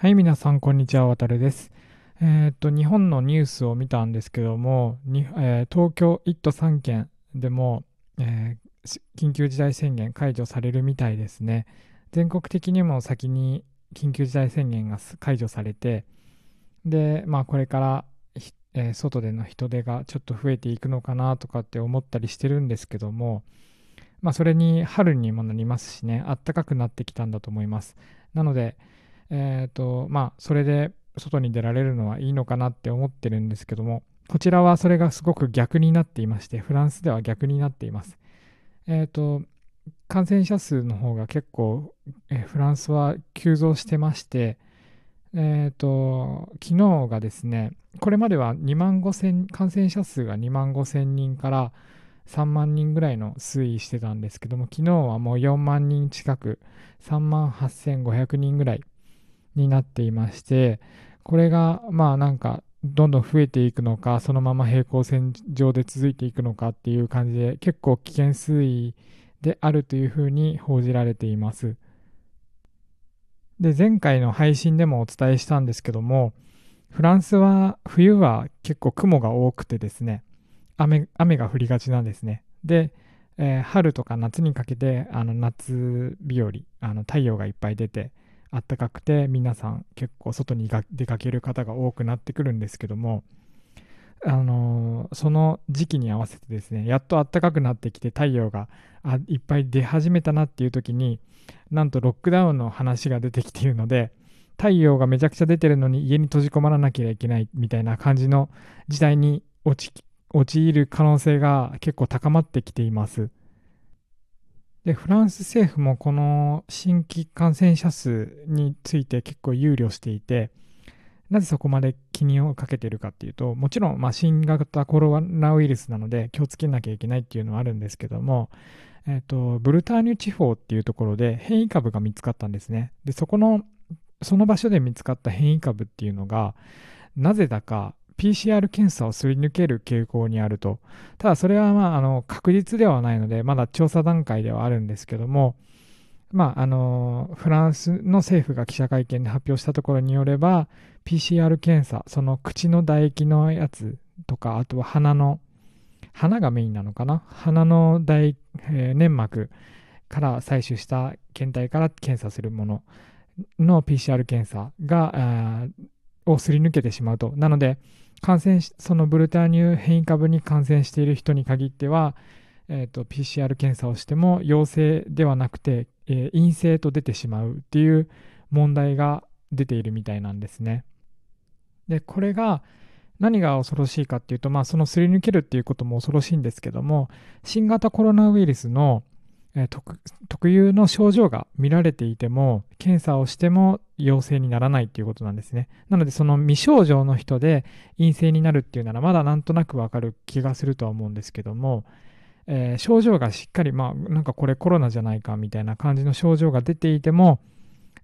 はい、皆さん、こんにちは。渡るです。えーっと、日本のニュースを見たんですけども、えー東京1都3県でも、えー緊急事態宣言解除されるみたいですね。全国的にも先に緊急事態宣言が解除されて、で、まあ、これから、え外での人出がちょっと増えていくのかなとかって思ったりしてるんですけども、まあ、それに春にもなりますしね、暖かくなってきたんだと思います。なので、えっ、と、まあ、それで外に出られるのはいいのかなって思ってるんですけども、こちらはそれがすごく逆になっていまして、フランスでは逆になっています。えっ、と、感染者数の方が結構、えーフランスは急増してまして、えっ、と、昨日がですね、これまでは2万5千、感染者数が2万5千人から3万人ぐらいの推移してたんですけども、昨日はもう4万人近く、3万8500人ぐらいになっていまして、これがまあなんかどんどん増えていくのか、そのまま平行線上で続いていくのかっていう感じで、結構危険推移であるというふうに報じられています。で、前回の配信でもお伝えしたんですけども、フランスは冬は結構雲が多くてですね、雨雨が降りがちなんですね。で、えー春とか夏にかけてあの夏日和あの太陽がいっぱい出て暖かくて皆さん結構外に出かける方が多くなってくるんですけども、あのーその時期に合わせてですねやっと暖かくなってきて太陽があいっぱい出始めたなっていう時になんとロックダウンの話が出てきているので太陽がめちゃくちゃ出てるのに家に閉じ込まらなきゃいけないみたいな感じの時代に陥る可能性が結構高まってきています。で、フランス政府もこの新規感染者数について結構憂慮していて、なぜそこまで気にをかけているかっていうと、もちろんまあ新型コロナウイルスなので気をつけなきゃいけないっていうのはあるんですけども、えっと、ブルターニュ地方っていうところで変異株が見つかったんですね。で、そこの、その場所で見つかった変異株っていうのが、なぜだか PCR 検査をすり抜ける傾向にあると。ただそれはまああの確実ではないので、まだ調査段階ではあるんですけども、まあ、あのフランスの政府が記者会見で発表したところによれば、PCR 検査、その口の唾液のやつとか、あとは鼻の、鼻がメインなのかな？鼻の唾、えー粘膜から採取した検体から検査するものの PCR 検査が、をすり抜けてしまうと。なので、感染しそのブルターニュ変異株に感染している人に限っては、えー、と PCR 検査をしても陽性ではなくて、えー陰性と出てしまうっていう問題が出ているみたいなんですね。でこれが何が恐ろしいかっていうと、まあ、そのすり抜けるっていうことも恐ろしいんですけども新型コロナウイルスの、え特特有の症状が見られていても検査をしても陽性にならないっていうことなんですね。なのでその未症状の人で陰性になるっていうならまだなんとなくわかる気がするとは思うんですけども、えー症状がしっかりまあなんかこれコロナじゃないかみたいな感じの症状が出ていても、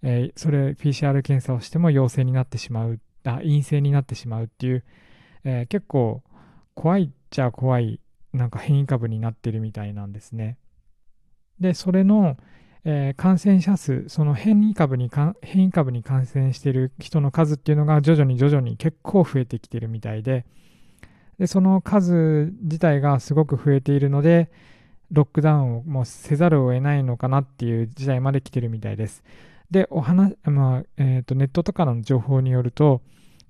えーそれ PCR 検査をしても陽性になってしまうあ陰性になってしまうっていう、えー結構怖いっちゃ怖いなんか変異株になってるみたいなんですね。でそれの、えー感染者数その変異株に変異株に感染している人の数っていうのが徐々に徐々に結構増えてきてるみたいででその数自体がすごく増えているのでロックダウンをもうせざるを得ないのかなっていう時代まで来てるみたいです。でお話、まあえーとネットとかの情報によると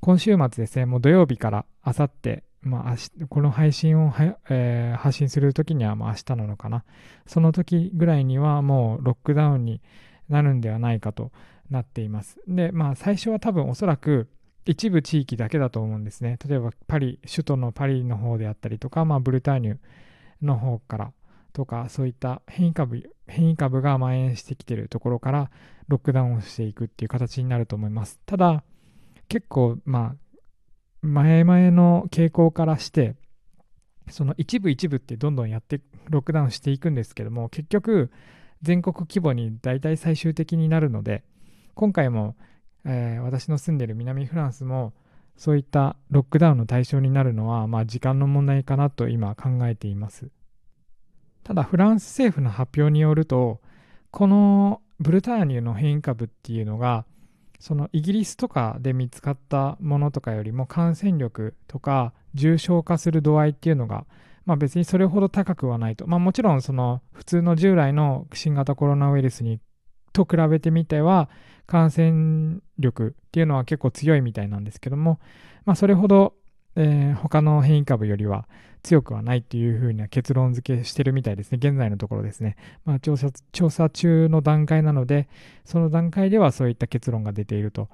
今週末ですねもう土曜日からあさってまあ、この配信をは、えー発信するときにはまあ明日なのかな。その時ぐらいにはもうロックダウンになるんではないかとなっています。で、まあ最初は多分おそらく一部地域だけだと思うんですね。例えばパリ、首都のパリの方であったりとか、まあブルターニュの方からとか、そういった変異株、変異株が蔓延してきているところからロックダウンをしていくっていう形になると思います。ただ、結構まあ前々の傾向からしてその一部一部ってどんどんやってロックダウンしていくんですけども結局全国規模に大体最終的になるので今回も、えー私の住んでる南フランスもそういったロックダウンの対象になるのはまあ時間の問題かなと今考えています。ただフランス政府の発表によるとこのブルターニュの変異株っていうのがそのイギリスとかで見つかったものとかよりも感染力とか重症化する度合いっていうのが、まあ、別にそれほど高くはないと、まあ、もちろんその普通の従来の新型コロナウイルスにと比べてみては感染力っていうのは結構強いみたいなんですけども、まあ、それほど、えー、他の変異株よりは強くはないっていうふうな結論付けしてるみたいですね。現在のところですね。まあ、調査、調査中の段階なので、その段階ではそういった結論が出ていると。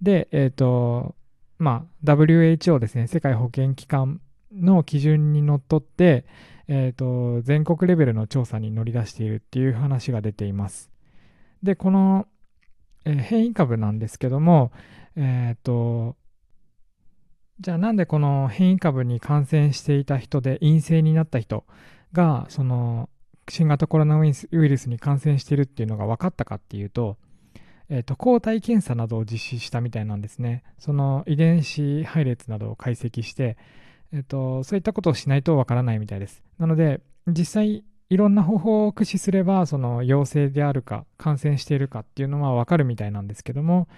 で、えっ、ー、と、まあ、WHO ですね、世界保健機関の基準にのっとって、え、ー、と、全国レベルの調査に乗り出しているっていう話が出ています。で、この、えー、変異株なんですけども、えっ、と、じゃあなんでこの変異株に感染していた人で陰性になった人がその新型コロナウイルスに感染しているっていうのが分かったかっていうと,、えー、と抗体検査などを実施したみたいなんですね。その遺伝子配列などを解析して、えー、とそういったことをしないと分からないみたいです。なので実際いろんな方法を駆使すればその陽性であるか感染しているかっていうのは分かるみたいなんですけども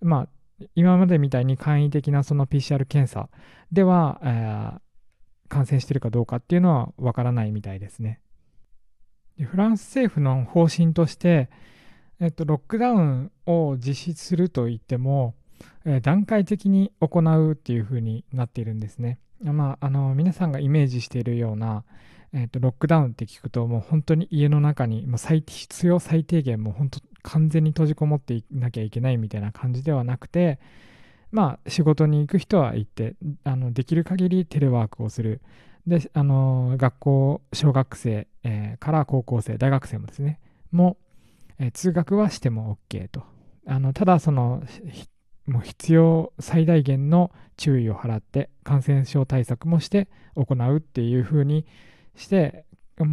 まあ今までみたいに簡易的なその PCR 検査では、えー、感染しているかどうかっていうのはわからないみたいですね。でフランス政府の方針として、えっと、ロックダウンを実施するといっても、えー、段階的に行うっていうふうになっているんですね。まあ、あの皆さんがイメージしているような、えーと、ロックダウンって聞くともう本当に家の中にもう最必要最低限もう本当完全に閉じこもっていなきゃいけないみたいな感じではなくてまあ仕事に行く人は行ってあのできる限りテレワークをする。であの学校小学生、えー、から高校生大学生もですね。も、えー、通学はしても OK と。あのただそのもう必要最大限の注意を払って感染症対策もして行うっていう風にして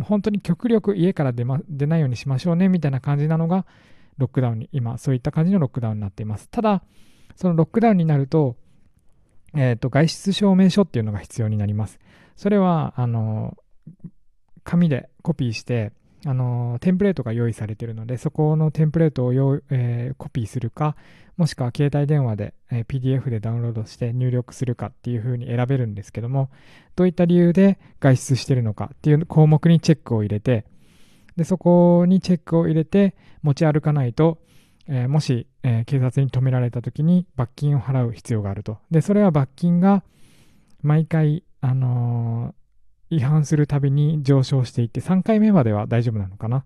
本当に極力家から出,、ま、出ないようにしましょうねみたいな感じなのがロックダウンに、今、そういった感じのロックダウンになっています。ただ、そのロックダウンになると、えっ、ー、と、外出証明書っていうのが必要になります。それは、あの、紙でコピーして、あのテンプレートが用意されているので、そこのテンプレートを、えー、コピーするか、もしくは携帯電話で、えー、PDF でダウンロードして入力するかっていう風に選べるんですけども、どういった理由で外出してるのかっていう項目にチェックを入れて、でそこにチェックを入れて持ち歩かないと、えー、もし、えー、警察に止められた時に罰金を払う必要があると。で、それは罰金が毎回、あのー、違反するたびに上昇していって、3回目までは大丈夫なのかな。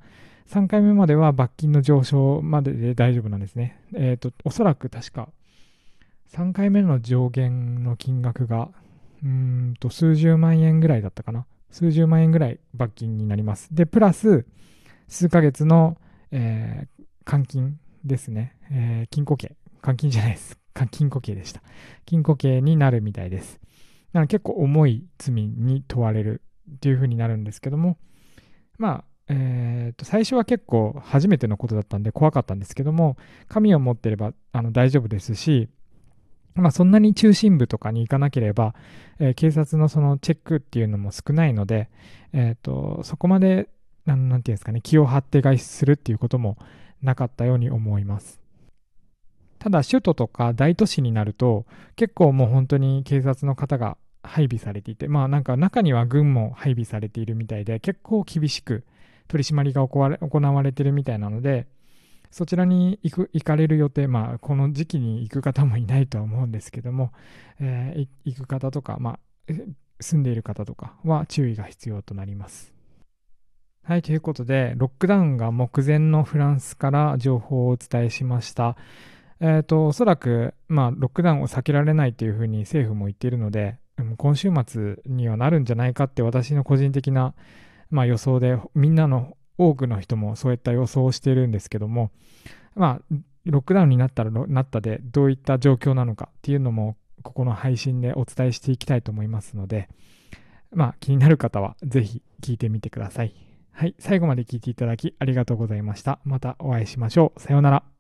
3回目までは罰金の上昇までで大丈夫なんですね。えっ、と、おそらく確か、3回目の上限の金額が、うんと、数十万円ぐらいだったかな。数十万円ぐらい罰金になります。で、プラス、数ヶ月の、えー、監禁ですね。えー、禁錮刑。監禁じゃないです。禁錮刑でした。禁錮刑になるみたいです。なので結構重い罪に問われるっていう風になるんですけども、まあ、えー、と最初は結構初めてのことだったんで怖かったんですけども、紙を持ってればあの大丈夫ですし、まあ、そんなに中心部とかに行かなければ、えー、警察のそのチェックっていうのも少ないので、えーと、そこまでなんなんていうんですかね気を張って外出するっていうこともなかったように思います。ただ首都とか大都市になると結構もう本当に警察の方が配備されていてまあなんか中には軍も配備されているみたいで結構厳しく取り締まりが行われてるみたいなのでそちらに行く行かれる予定、まあ、この時期に行く方もいないとは思うんですけども、えー、行く方とか、まあ、住んでいる方とかは注意が必要となります。はい、ということで、ロックダウンが目前のフランスから情報をお伝えしました。えっ、ー、と、おそらく、まあ、ロックダウンを避けられないというふうに政府も言っているので、今週末にはなるんじゃないかって私の個人的な、まあ、予想で、みんなの多くの人もそういった予想をしているんですけども、まあ、ロックダウンになったらなったでどういった状況なのかっていうのもここの配信でお伝えしていきたいと思いますので、まあ、気になる方はぜひ聞いてみてください。はい、最後まで聞いていただきありがとうございました。またお会いしましょう。さようなら。